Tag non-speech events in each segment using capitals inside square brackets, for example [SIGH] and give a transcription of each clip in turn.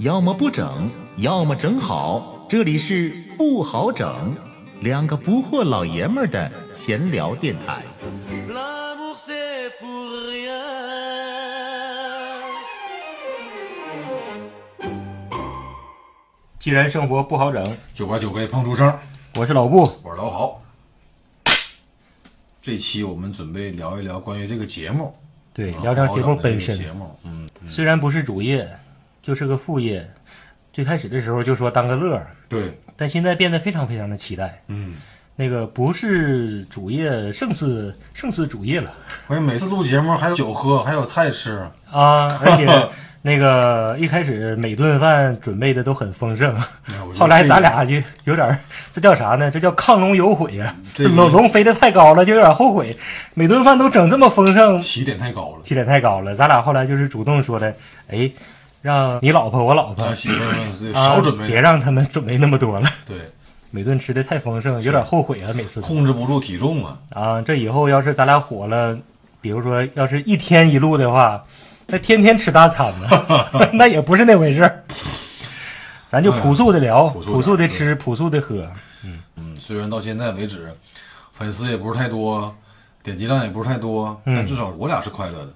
要么不整，要么整好。这里是不好整，两个不惑老爷们儿的闲聊电台。既然生活不好整，就把酒杯碰出声。我是老布。我是老郝。这期我们准备聊一聊关于这个节目，对，啊聊聊节目本身。节目，嗯，虽然不是主业，就是个副业。最开始的时候就说当个乐儿，对，但现在变得非常非常的期待。嗯，那个不是主业胜似胜似主业了而且每次录节目还有酒喝，还有菜吃，啊！而且 [LAUGHS] 那个一开始每顿饭准备的都很丰盛，后来咱俩就有点儿，这叫啥呢？这叫亢龙有悔呀、这个龙 [LAUGHS] 龙飞得太高了，就有点后悔。每顿饭都整这么丰盛，起点太高了。起点太高了。咱俩后来就是主动说的，哎，让你老婆我老婆媳妇儿们对啊少准备，别让他们准备那么多了。对，每顿吃的太丰盛，有点后悔啊，每次控制不住体重啊。啊。这以后要是咱俩火了，比如说要是一天一路的话，那天天吃大餐呢，[LAUGHS] 那也不是那回事儿。咱就朴素的聊，朴素点朴素的吃，朴素的喝。嗯嗯，虽然到现在为止粉丝也不是太多，点击量也不是太多，嗯但至少我俩是快乐的。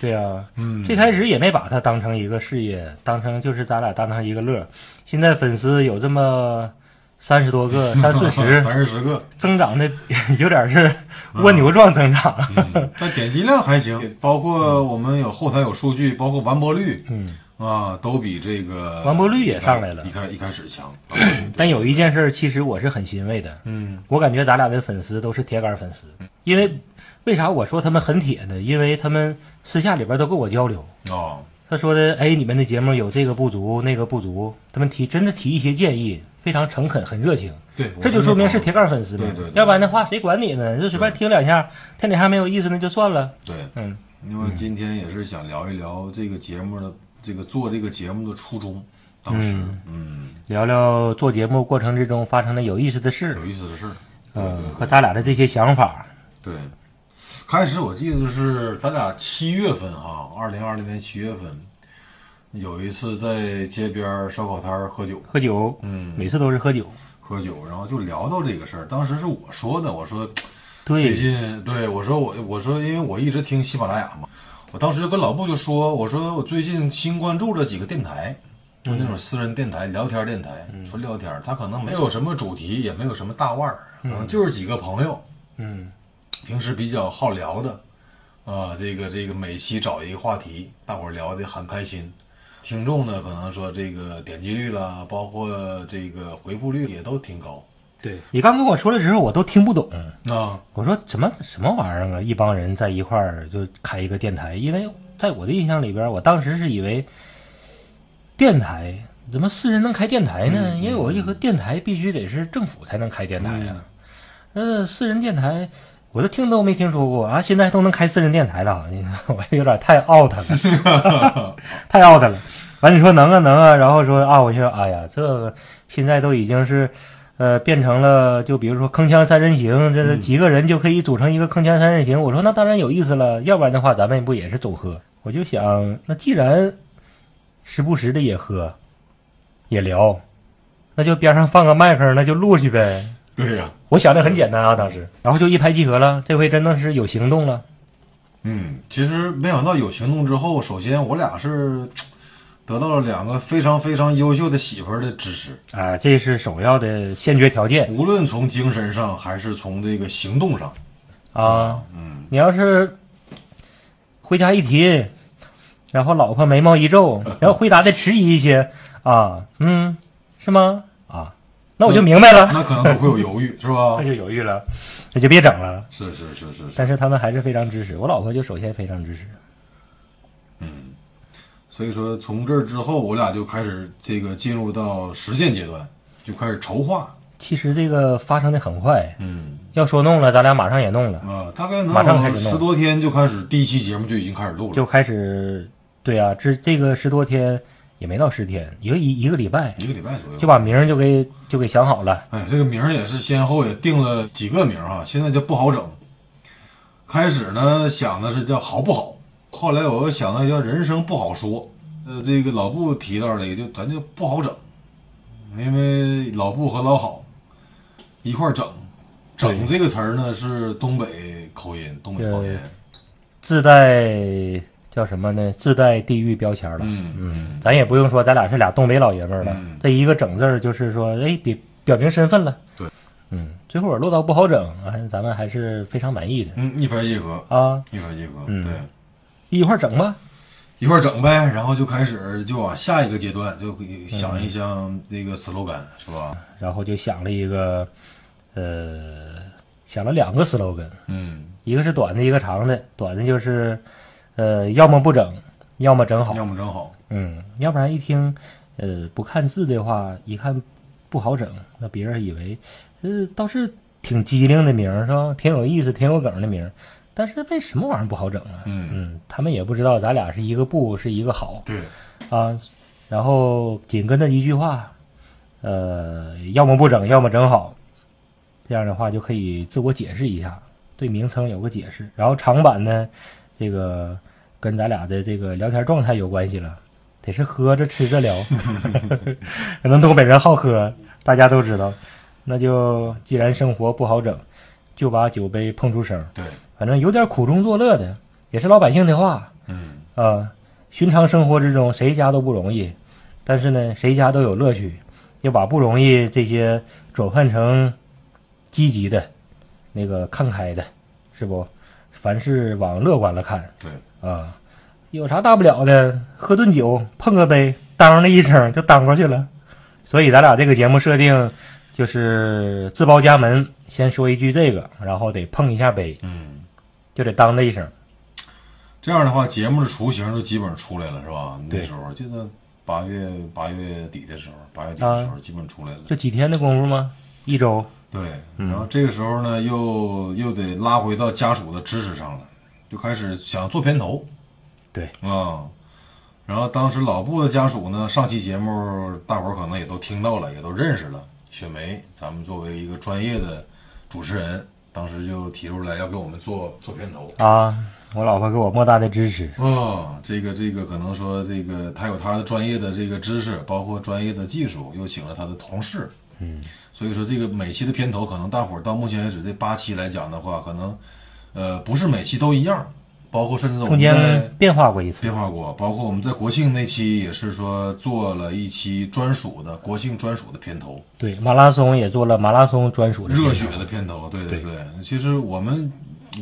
对啊、嗯。最开始也没把它当成一个事业，当成就是咱俩当成一个乐。现在粉丝有这么三十多个、[LAUGHS] 三四十，[LAUGHS] 三四十个，增长的 [LAUGHS] 有点是蜗牛状增长。嗯，但点击量还行，包括我们有后台有数据，包括完播率，嗯，啊，都比这个完播率也上来了。一开一开始强。[CLEARS THROAT] 但有一件事，其实我是很欣慰的。嗯，我感觉咱俩的粉丝都是铁杆粉丝，因为为啥我说他们很铁呢？因为他们私下里边都跟我交流，哦，他说的，哎，你们的节目有这个不足，那个不足，他们提真的提一些建议，非常诚恳，很热情，对，这就说明是铁杆粉丝嘛。对对对。要不然的话，谁管你呢？就随便听两下，听两下没有意思那就算了。对，嗯，因为今天也是想聊一聊这个节目的这个做这个节目的初衷。当时，嗯，聊聊做节目过程之中发生的有意思的事。有，意思的事嗯，和咱俩的这些想法。对，开始我记得是咱俩七月份哈，二零二零年七月份，有一次在街边烧烤摊儿喝酒，喝酒，嗯，每次都是喝酒。喝酒，然后就聊到这个事儿。当时是我说的，我说最对，近对我说我我说因为我一直听喜马拉雅嘛，我当时就跟老布就说，我说我最近新关注了几个电台，就那种私人电台、聊天电台，纯聊天，他可能没有什么主题，也没有什么大腕儿，可能就是几个朋友，嗯，平时比较好聊的，啊，这个这个每期找一个话题，大伙儿聊得很开心。听众呢，可能说这个点击率啦，包括这个回复率也都挺高。对你刚跟我说的时候，我都听不懂。啊，我说什么什么玩意儿啊？一帮人在一块儿就开一个电台，因为在我的印象里边，我当时是以为电台怎么私人能开电台呢？因为我这个电台必须得是政府才能开电台啊、呃，私人电台我都听都没听说过啊，现在都能开私人电台了，你 [LAUGHS] 我有点太 out 了，[LAUGHS] 太 out 了。完你说能啊能啊，然后说啊，我就说哎呀，这个现在都已经是。呃，变成了就比如说铿锵三人行，这是几个人就可以组成一个铿锵三人行。我说那当然有意思了，要不然的话咱们不也是总喝？我就想，那既然时不时的也喝，也聊，那就边上放个麦克，那就录去呗。对呀、我想的很简单啊，当时，然后就一拍即合了。这回真的是有行动了。嗯，其实没想到有行动之后，首先我俩是得到了两个非常非常优秀的媳妇儿的支持，啊，这是首要的先决条件无论从精神上还是从这个行动上。啊。嗯，你要是回家一提，然后老婆眉毛一皱，[LAUGHS] 然后回答的迟疑一些啊，嗯，是吗？啊，那我就明白了，那可能都会有犹豫，是吧 [LAUGHS] 那？就犹豫了，那就别整了。是是是是是，但是他们还是非常支持，我老婆就首先非常支持。嗯。所以说，从这儿之后，我俩就开始这个进入到实践阶段，就开始筹划。其实这个发生的很快，嗯，要说弄了，咱俩马上也弄了，啊，大概能马上开始弄十多天就开始第一期节目就已经开始录了，就开始，对啊，这这个十多天也没到十天，一个一一个礼拜一个礼拜左右。就把名儿就给就给想好了。哎，这个名儿也是先后也定了几个名儿哈，现在就不好整。开始呢想的是叫好不好，后来我又想到叫人生不好说，呃，这个老布提到了也，就咱就不好整，因为老布和老好一块儿整，整这个词儿呢是东北口音，东北方言。自带叫什么呢？自带地域标签了。嗯嗯，咱也不用说咱俩是俩东北老爷们儿了，嗯这一个整字儿就是说，哎，表表明身份了。对，嗯，最后落到不好整，啊，咱们还是非常满意的嗯，一分一合，啊，一分一合，嗯对，一块儿整吧。一块儿整呗，然后就开始就往下一个阶段，就想一想那个 slogan 是吧？然后就想了一个，呃，想了两个 slogan，嗯，一个是短的，一个长的。短的就是，呃，要么不整，要么整好。要么整好，嗯，要不然一听，呃，不看字的话，一看不好整，那别人以为，呃，倒是挺机灵的名儿是吧？挺有意思、挺有梗的名儿，但是为什么玩意儿不好整啊？嗯嗯，他们也不知道咱俩是一个不是一个好对，啊。然后紧跟着一句话，呃，要么不整，要么整好，这样的话就可以自我解释一下，对名称有个解释。然后长版呢，这个跟咱俩的这个聊天状态有关系了，得是喝着吃着聊，[LAUGHS] 可能东北人好喝，大家都知道。那就既然生活不好整，就把酒杯碰出声，对，反正有点苦中作乐的，也是老百姓的话嗯，啊。寻常生活之中，谁家都不容易，但是呢，谁家都有乐趣。要把不容易这些转换成积极的、那个看开的，是不？凡事往乐观了看对，啊，有啥大不了的？喝顿酒，碰个杯，当的一声就当过去了。所以咱俩这个节目设定就是自报家门，先说一句这个，然后得碰一下杯，嗯。就得当的一声。这样的话，节目的雏形就基本上出来了，是吧？那时候记得八月八月底的时候，八月底的时候基本出来了。就几天的功夫吗？一周。对，嗯然后这个时候呢，又又得拉回到家属的知识上了，就开始想做片头。对啊、然后当时老布的家属呢，上期节目大伙儿可能也都听到了，也都认识了。雪梅，咱们作为一个专业的主持人，当时就提出来要给我们做做片头。啊，我老婆给我莫大的支持。啊、这个这个可能说这个他有他的专业的这个知识，包括专业的技术，又请了他的同事，嗯，所以说这个每期的片头，可能大伙儿到目前为止这八期来讲的话，可能呃不是每期都一样，包括甚至我中们中间变化过一次变。化过，包括我们在国庆那期也是说做了一期专属的国庆专属的片头，对，马拉松也做了马拉松专属的热血的片头，对对对。其实我们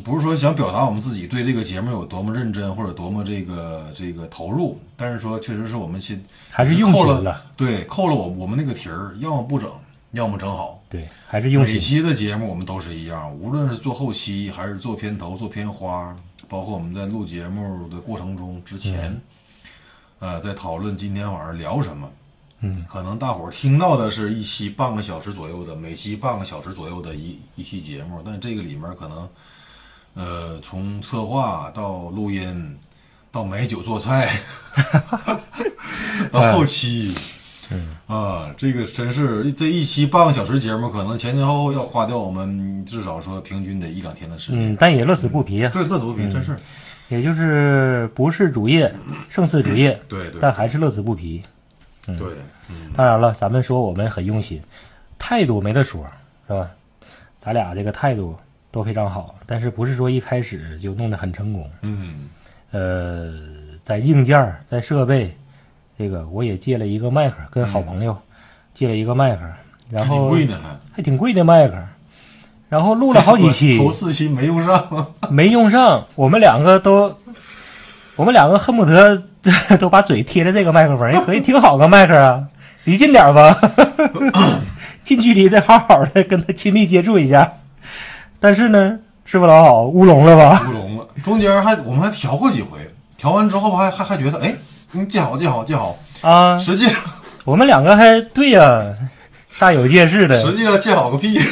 不是说想表达我们自己对这个节目有多么认真或者多么这个这个投入，但是说确实是我们心还是用心了。对，扣了我我们那个题儿，要么不整，要么整好。对，还是用每心。期的节目我们都是一样，无论是做后期还是做片头、做片花，包括我们在录节目的过程中之前，呃，在讨论今天晚上聊什么。嗯，可能大伙儿听到的是一期半个小时左右的，每期半个小时左右的一一期节目，但这个里面可能，呃，从策划到录音，到买酒做菜，[LAUGHS] 到后期，嗯啊，这个真是这一期半个小时节目，可能前前后后要花掉我们至少说平均得一两天的时间。嗯，但也乐此不疲啊。对，乐此不疲，真是。也就是不是主业胜似主业，对对但还是乐此不疲。对，嗯，当然了，咱们说我们很用心，态度没得说，是吧？咱俩这个态度都非常好，但是不是说一开始就弄得很成功。嗯，呃，在硬件、在设备，这个我也借了一个麦克，跟好朋友借了一个麦克，然后贵呢，还还挺贵的麦克，然后录了好几期，[LAUGHS] 头四期没用上。[LAUGHS] 没用上，我们两个都，我们两个恨不得 [LAUGHS] 都把嘴贴着这个麦克风，也可以挺好个麦克啊，离近点吧，近距离的好好的跟他亲密接触一下。但是呢，是不是老好乌龙了吧？乌龙了。中间还我们还调过几回，调完之后还还还觉得，哎，嗯，记好记好记好。啊，实际上我们两个还对呀、煞有介事的实。际上记好个屁！[LAUGHS]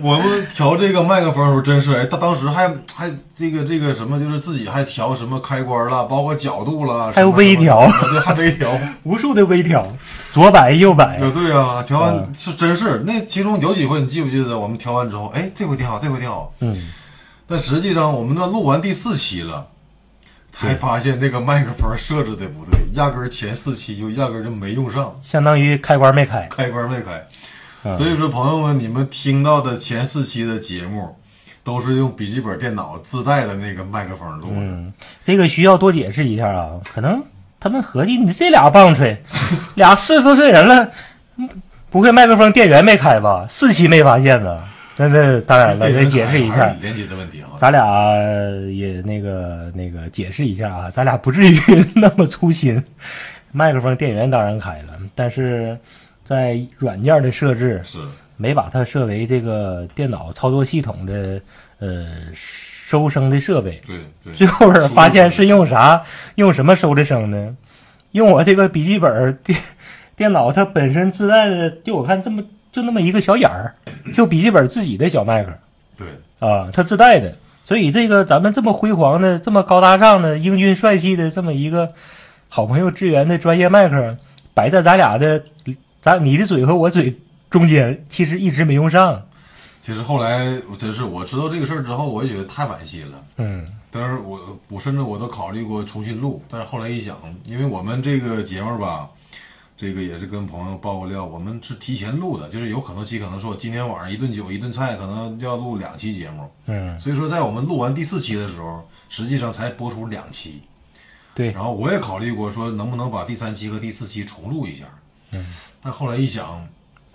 我们调这个麦克风的时候，真是哎，他当时还还这个这个什么，就是自己还调什么开关了，包括角度了，还有微调对，还微调。[LAUGHS] 无数的微调，左摆右摆，对对啊，调完嗯是真是那其中有几回，你记不记得？我们调完之后，哎，这回挺好，这回挺好。嗯，但实际上，我们那录完第四期了，才发现这个麦克风设置的不对，压根儿前四期就压根儿就没用上，相当于开关没开。开关没开。嗯所以说，朋友们，你们听到的前四期的节目，都是用笔记本电脑自带的那个麦克风录的。嗯，这个需要多解释一下啊，可能他们合计你这俩棒槌，[LAUGHS] 俩四十多岁人了，嗯不会麦克风电源没开吧？四期没发现呢。那那当然了，得解释一下。咱俩也那个那个解释一下啊，咱俩不至于那么粗心。麦克风电源当然开了，但是在软件的设置是，没把它设为这个电脑操作系统的呃收声的设备。对对。最后边发现是用啥？用什么收的声呢？用我这个笔记本电电脑它本身自带的，就我看这么就那么一个小眼儿，就笔记本自己的小麦克对，啊，它自带的。所以这个咱们这么辉煌的、这么高大上的、英俊帅气的这么一个好朋友支援的专业麦克，摆在咱俩的咱你的嘴和我嘴中间，其实一直没用上。其实后来真是我知道这个事儿之后，我也觉得太惋惜了。嗯但是我我甚至我都考虑过重新录，但是后来一想，因为我们这个节目吧，这个也是跟朋友爆过料，我们是提前录的，就是有可能期可能说今天晚上一顿酒一顿菜，可能要录两期节目，嗯，所以说在我们录完第四期的时候，实际上才播出两期。对，然后我也考虑过说能不能把第三期和第四期重录一下，嗯，但后来一想，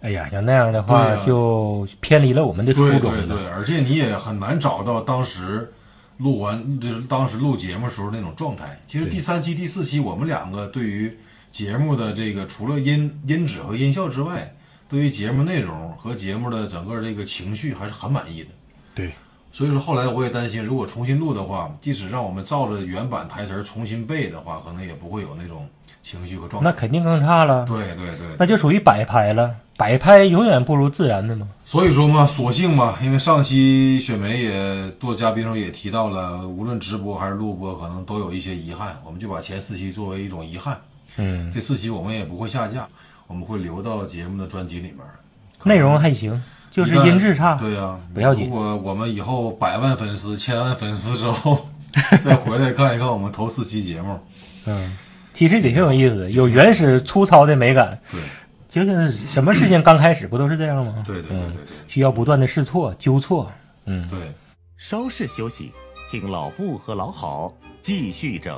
哎呀，像那样的话就偏离了我们的初对衷了。对对，而且你也很难找到当时录完就是当时录节目时候那种状态。其实第三期、第四期，我们两个对于节目的这个除了音音质和音效之外，对于节目内容和节目的整个这个情绪还是很满意的。对，所以说后来我也担心，如果重新录的话，即使让我们照着原版台词儿重新背的话，可能也不会有那种情绪和状态。那肯定更差了，对对对，那就属于摆拍了。摆拍永远不如自然的嘛。所以说嘛，索性嘛，因为上期雪梅也做嘉宾时候也提到了，无论直播还是录播，可能都有一些遗憾，我们就把前四期作为一种遗憾。嗯，这四期我们也不会下架，我们会留到节目的专辑里面。内容还行，就是音质差。对呀、不要紧如果我们以后百万粉丝、千万粉丝之后，[LAUGHS] 再回来看一看我们头四期节目，[LAUGHS] 嗯，其实也挺有意思的，有原始粗糙的美感。对就是什么事情刚开始不都是这样吗？对对对嗯对对需要不断的试错、纠错。嗯，对。稍事休息，听老布和老好继续整。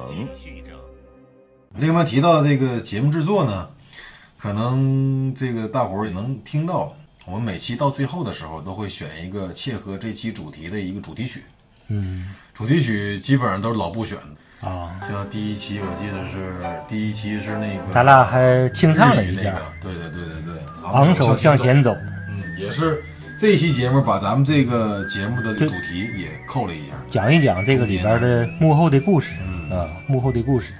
另外提到这个节目制作呢，可能这个大伙儿也能听到，我们每期到最后的时候都会选一个切合这期主题的一个主题曲。嗯。主题曲基本上都是老布选的，啊，像第一期我记得是第一期是那个咱俩还清唱了一下。那个，对对对对对，昂首向前走。嗯，也是这一期节目把咱们这个节目的主题也扣了一下。讲一讲这个里边的幕后的故事嗯。啊，幕后的故事，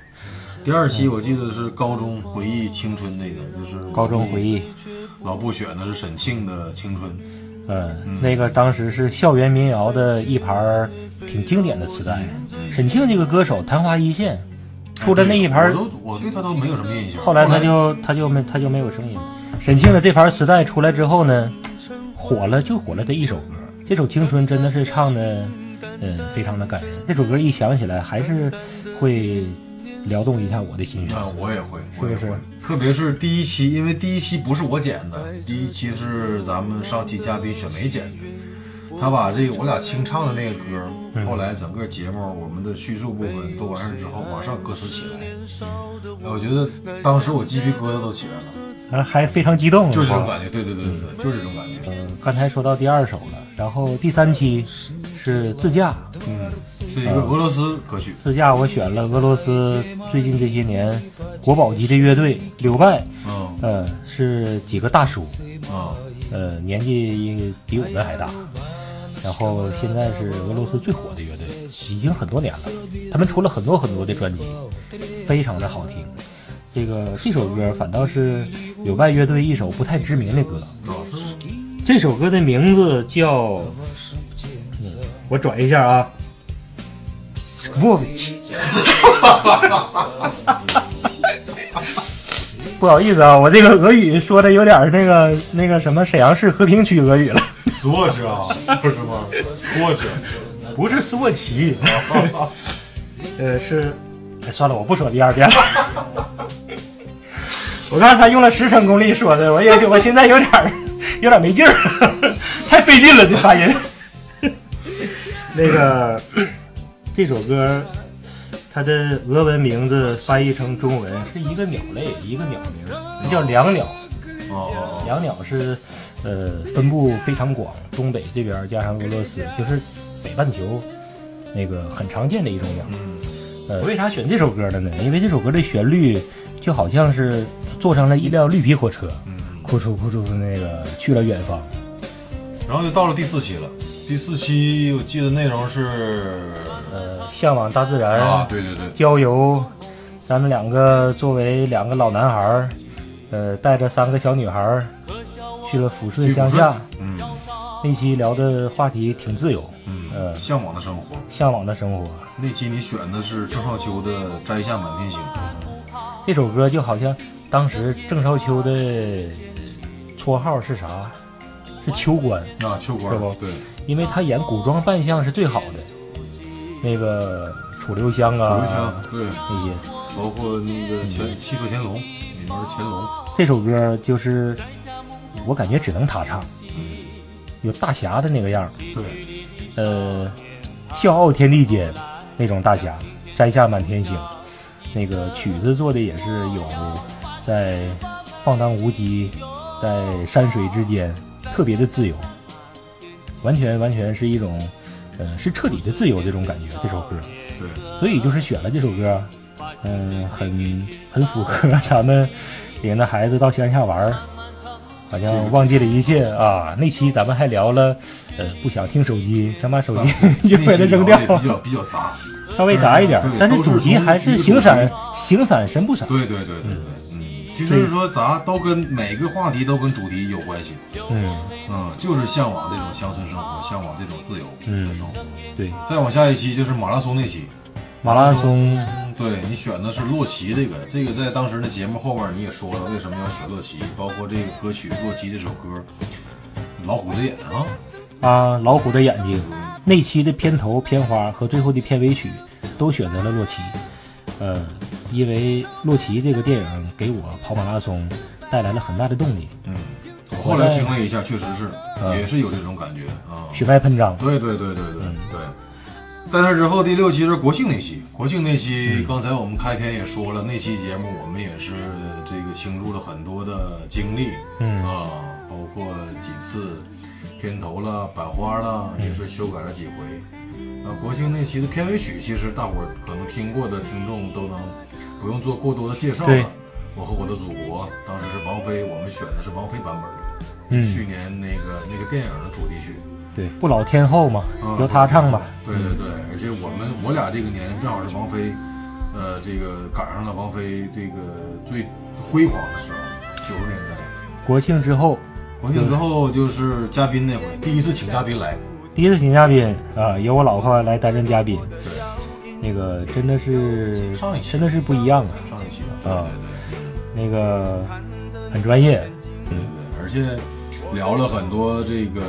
第二期我记得是高中回忆青春那个，就是高中回忆。老布选的是沈庆的青春，嗯，那个当时是校园民谣的一盘儿挺经典的磁带。沈庆这个歌手昙花一现，出了那一盘儿我都我对他都没有什么印象。后来他就他就没他就没有声音。沈庆的这盘磁带出来之后呢，火了就火了这一首歌，这首《青春》真的是唱的，嗯，非常的感人。这首歌一想起来，还是会撩动一下我的心弦。啊，我也会，是不是我也会。特别是第一期，因为第一期不是我剪的，第一期是咱们上期嘉宾雪梅剪的。他把这个我俩清唱的那个歌，嗯后来整个节目我们的叙述部分都完事之后，马上歌词起来，我觉得当时我鸡皮疙瘩都起来了，啊，还非常激动，就是这种感觉，对对对对对，就是这种感觉。嗯，刚才说到第二首了，然后第三期是自驾，嗯，是一个俄罗斯歌曲，自驾我选了俄罗斯最近这些年国宝级的乐队柳拜，嗯。呃，是几个大叔，啊呃，年纪比我们还大，然后现在是俄罗斯最火的乐队，已经很多年了。他们出了很多很多的专辑，非常的好听。这个这首歌反倒是柳拜乐队一首不太知名的歌，这首歌的名字叫，嗯，我转一下啊 v i c 不好意思啊，我这个俄语说的有点那个那个什么沈阳市和平区俄语了，Swatch 啊，不是吗？Swatch，不是斯沃奇。[LAUGHS] 呃，是，哎，算了，我不说第二遍了。我刚才用了十成功力说的，我也 [LAUGHS] 我现在有点有点没劲儿，[LAUGHS] 太费劲了，这发音。那个这首歌，它的俄文名字翻译成中文是一个鸟类，一个鸟名，叫椋鸟。哦，椋鸟是呃分布非常广，东北这边加上俄罗斯，就是北半球那个很常见的一种鸟。嗯，呃，为啥选这首歌的呢？因为这首歌的旋律就好像是坐上了一辆绿皮火车，嗯，哭出哭出那个去了远方。然后就到了第四期了。第四期我记得内容是呃，向往大自然，啊，对对对，郊游。咱们两个作为两个老男孩儿，呃，带着三个小女孩儿去了抚顺乡下。嗯那期聊的话题挺自由，嗯，呃，向往的生活。向往的生活。那期你选的是郑少秋的《摘下满天星》。这首歌就好像当时郑少秋的绰号是啥？是秋官，啊，秋官是不对，因为他演古装扮相是最好的。那个楚留香啊，刘香对，那些。包括那个乾《戏说乾隆》里面的乾隆，这首歌就是我感觉只能他唱，有大侠的那个样儿，对，呃，笑傲天地间那种大侠，摘下满天星。那个曲子做的也是有在放荡无羁，在山水之间特别的自由，完全完全是一种，呃，是彻底的自由这种感觉。这首歌，对，所以就是选了这首歌，嗯、很很符合咱们领着孩子到乡下玩儿，好像忘记了一切啊。那期咱们还聊了，呃，不想听手机，想把手机 [LAUGHS] 就给它扔掉比较比较杂。稍微杂一点，但是主题还是从一个形散主形散神不散。对对对对对，嗯，其实是说咱都跟每个话题都跟主题有关系，嗯，嗯，就是向往这种乡村生活，向往这种自由的生活。对，再往下一期就是马拉松那期，马拉松，嗯对你选的是洛奇这个，这个在当时的节目后面你也说了为什么要选洛奇，包括这个歌曲《洛奇》这首歌，老虎的眼啊，啊，老虎的眼睛，那期的片头、片花和最后的片尾曲都选择了洛奇。呃，因为洛奇这个电影给我跑马拉松带来了很大的动力，嗯，我后来听了一下，确实是嗯也是有这种感觉啊。血脉喷张。对对对对对嗯对。在那之后，第六期是国庆那期。国庆那嗯期，刚才我们开篇也说了，那期节目我们也是这个倾注了很多的精力，嗯啊，包括几次片头啦、版花啦，嗯也是修改了几回。啊，国庆那期的片尾曲，其实大伙儿可能听过的听众都能不用做过多的介绍了。我和我的祖国，当时是王菲，我们选的是王菲版本的，嗯。去年那个那个电影的主题曲。对，不老天后嘛，嗯由他唱吧。对对对，而且我们我俩这个年龄正好是王菲，呃，这个赶上了王菲这个最辉煌的时候，九十年代。国庆之后，国庆之后就是嘉宾那回，第一次请嘉宾来，第一次请嘉宾啊，由我老婆来担任嘉宾，对，那个真的是上一期。真的是不一样啊，上一期，对啊对。那个很专业。对对对，而且聊了很多这个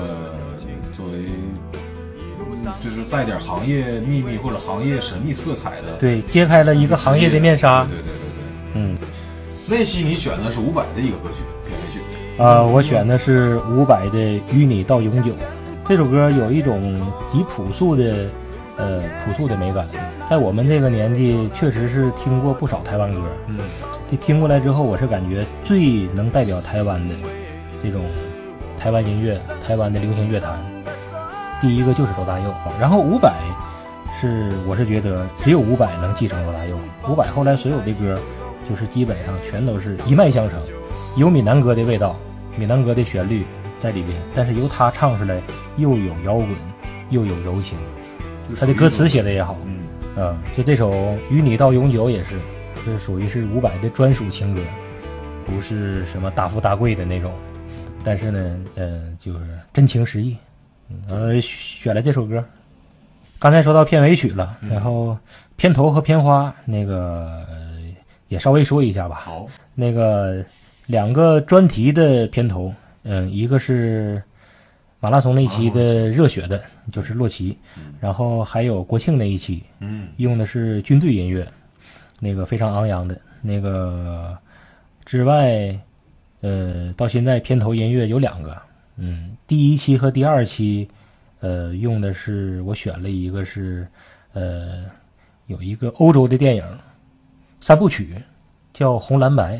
作为就是带点行业秘密或者行业神秘色彩的，对，揭开了一个行业的面纱。对对对对嗯，那期你选的是伍佰的一个歌曲片尾曲，啊，我选的是伍佰的《与你到永久》。这首歌有一种极朴素的，呃，朴素的美感。在我们这个年纪，确实是听过不少台湾歌。嗯，这听过来之后，我是感觉最能代表台湾的这种台湾音乐、台湾的流行乐坛，第一个就是罗大佑。然后伍佰是，我是觉得只有伍佰能继承罗大佑。伍佰后来所有的歌，就是基本上全都是一脉相承，有闽南歌的味道，闽南歌的旋律在里边，但是由他唱出来又有摇滚，又有柔情。他的歌词写的也好，嗯。嗯，就这首《与你到永久》也是，这属于是伍佰的专属情歌，不是什么大富大贵的那种，但是呢，嗯、就是真情实意。嗯，呃，选了这首歌。刚才说到片尾曲了，然后片头和片花那个、呃也稍微说一下吧。好，那个两个专题的片头，嗯，一个是马拉松那期的热血的，就是洛奇，然后还有国庆那一期，嗯。用的是军队音乐，那个非常昂扬的那个之外，呃，到现在片头音乐有两个，嗯，第一期和第二期，呃，用的是我选了一个是，呃，有一个欧洲的电影三部曲，叫《红蓝白》，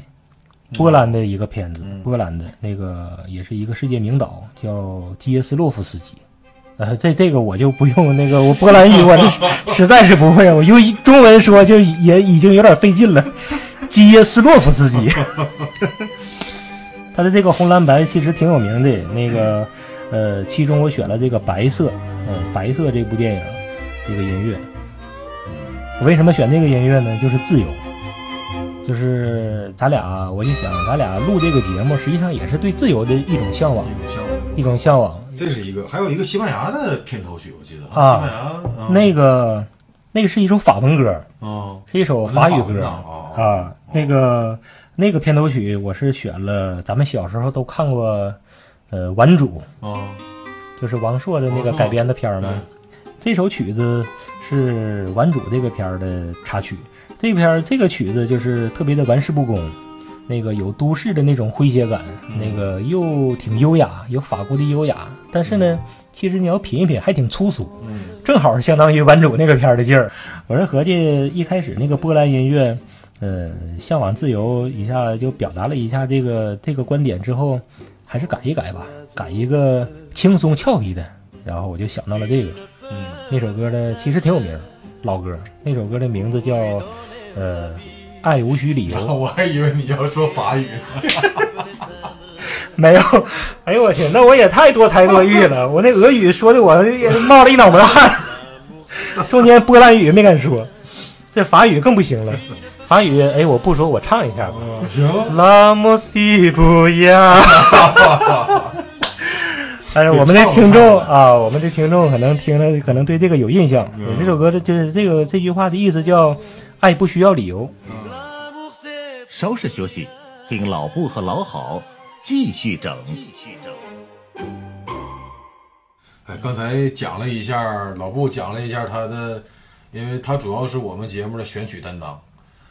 波兰的一个片子，波兰的那个也是一个世界名导，叫基耶斯洛夫斯基。呃，这这个我就不用那个，我波兰语我这 [LAUGHS] 实在是不会，我用中文说就也已经有点费劲了。基耶斯洛夫斯基，[LAUGHS] 他的这个红蓝白其实挺有名的。那个呃，其中我选了这个白色，嗯、白色这部电影这个音乐。我为什么选这个音乐呢？就是自由，就是咱俩，我就想咱俩录这个节目，实际上也是对自由的一种向往，一种向往，一种向往。这是一个，还有一个西班牙的片头曲，我记得啊西班牙那个那个是一首法文歌，嗯是一首法语歌。啊。那个那个片头曲我是选了，咱们小时候都看过，呃，《顽主。啊》，就是王朔的那个改编的片儿嘛。这首曲子是《顽主》这个片儿的插曲。这篇儿这个曲子就是特别的玩世不恭，那个有都市的那种诙谐感，那个又挺优雅，有法国的优雅，但是呢，其实你要品一品，还挺粗俗。嗯正好相当于版主那个片儿的劲儿。我是合计一开始那个波兰音乐，呃，向往自由一下就表达了一下这个这个观点之后，还是改一改吧，改一个轻松俏皮的。然后我就想到了这个，嗯，那首歌呢其实挺有名儿，老歌。那首歌的名字叫呃《爱无需理由》。[LAUGHS] 我还以为你要说法语呢。[LAUGHS] 没有，哎呦我天，那我也太多才多艺了。[LAUGHS] 我那俄语说的我也冒了一脑门汗，中间波兰语没敢说，这法语更不行了。法语，哎，我不说，我唱一下吧。行，拉莫西不亚。但是我们的听众啊，我们的听众可能听了，可能对这个有印象。嗯这首歌的就是这个这句话的意思叫“爱不需要理由稍事休息，听老布和老好继续整。继续整。哎，刚才讲了一下，老布讲了一下他的，因为他主要是我们节目的选曲担当，”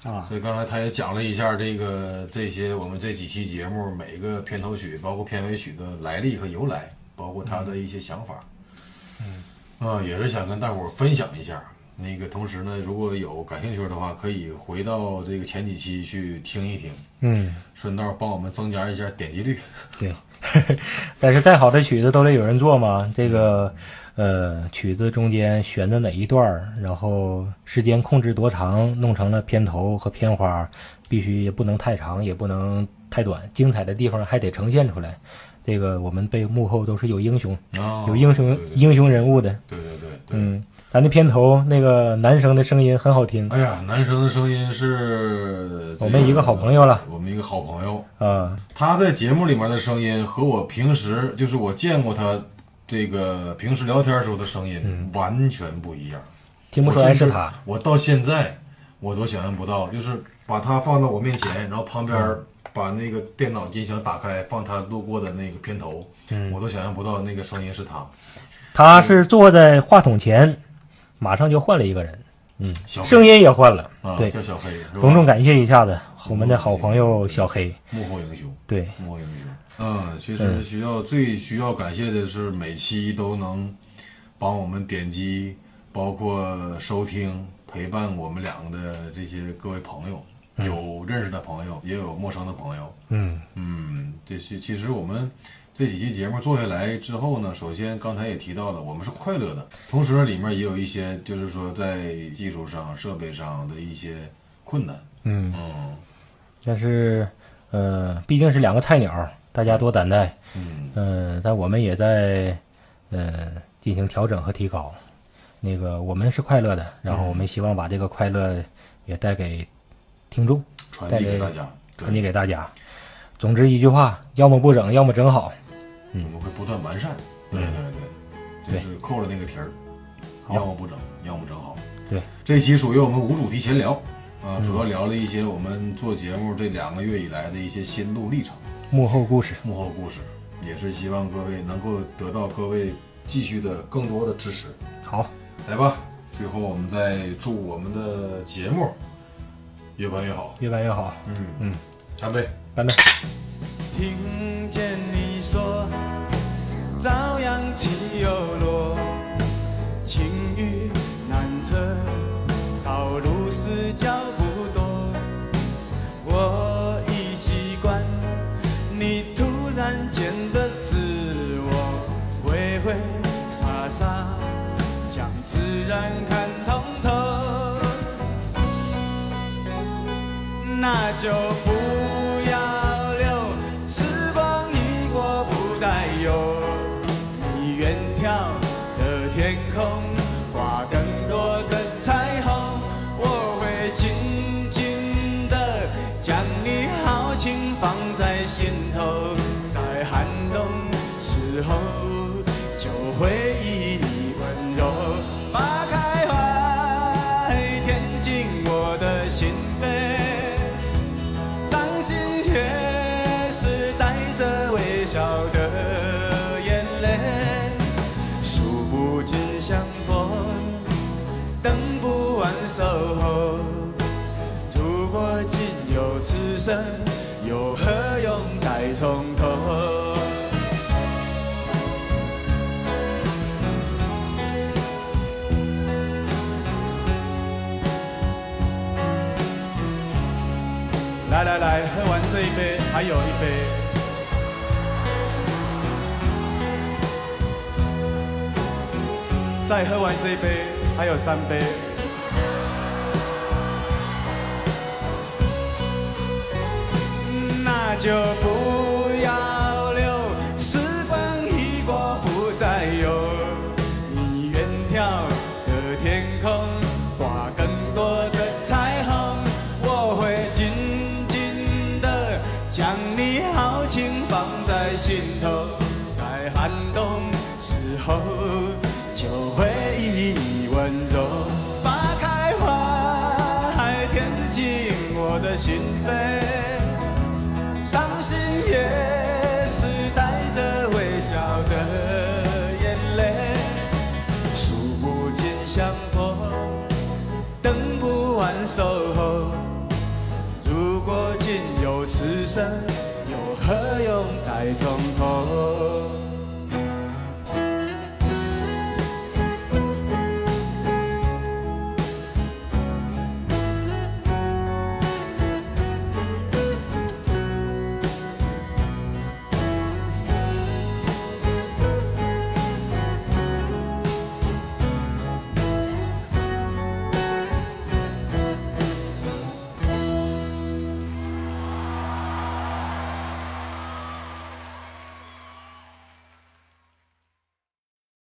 啊。所以刚才他也讲了一下这个这些我们这几期节目每个片头曲，包括片尾曲的来历和由来，包括他的一些想法。嗯，啊，也是想跟大伙儿分享一下。那个同时呢，如果有感兴趣的话，可以回到这个前几期去听一听，嗯，顺道帮我们增加一下点击率。对。[LAUGHS] 但是再好的曲子都得有人做嘛。这个呃，曲子中间选的哪一段儿，然后时间控制多长，弄成了片头和片花，必须也不能太长，也不能太短，精彩的地方还得呈现出来。这个我们背幕后都是有英雄、啊，有英雄英雄人物的。对对对对。嗯，咱的片头那个男生的声音很好听。哎呀，男生的声音是我们一个好朋友了。我们一个好朋友，啊。他在节目里面的声音和我平时就是我见过他这个平时聊天时候的声音完全不一样，听不出来是他。我到现在我都想象不到，就是把他放到我面前，然后旁边嗯。把那个电脑音响打开，放他路过的那个片头，嗯。我都想象不到那个声音是他。他是坐在话筒前，马上就换了一个人，嗯，小声音也换了。啊，对，叫小黑，隆重感谢一下子我们的好朋友小黑。幕后英雄。对，幕后英雄。嗯，其实需要最需要感谢的是每期都能帮我们点击，包括收听、陪伴我们两个的这些各位朋友，有认识的朋友，也有陌生的朋友。嗯嗯，这是其实我们这几期节目做下来之后呢，首先刚才也提到了，我们是快乐的，同时里面也有一些就是说在技术上、设备上的一些困难。嗯，嗯但是呃，毕竟是两个菜鸟，大家多担待。嗯嗯、但我们也在呃进行调整和提高。那个我们是快乐的，然后我们希望把这个快乐也带给听众，传递给大家，传递给大家。总之一句话，要么不整，要么整好。我们会不断完善。对对对，就是扣了那个题儿，要么不整，要么整好。对，这期属于我们无主题闲聊啊，主要聊了一些我们做节目这两个月以来的一些心路历程、幕后故事，幕后故事。也是希望各位能够得到各位继续的更多的支持。好，来吧，最后我们再祝我们的节目越办越好。越办越好。嗯嗯，干杯！干杯！听见你说朝阳起又落，晴雨难测，道路是脚步多。我已习惯你突然间的自我，挥挥洒洒，将自然看通透。那就不从头？来来来，喝完这一杯，还有一杯。再喝完这一杯，还有三杯。那就不伤心也是带着微笑的眼泪，数不尽相逢，等不完守候。如果仅有此生，又何用再从？